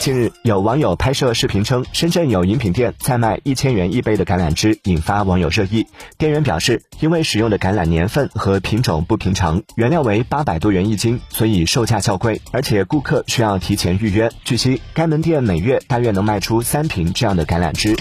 近日有网友拍摄视频称深圳有饮品店在卖一千元一杯的橄榄汁引发网友热议店员表示因为使用的橄榄年份和品种不平常原料为八百多元一斤所以售价较贵而且顾客需要提前预约。据悉该门店每月大约能卖出三瓶这样的橄榄汁。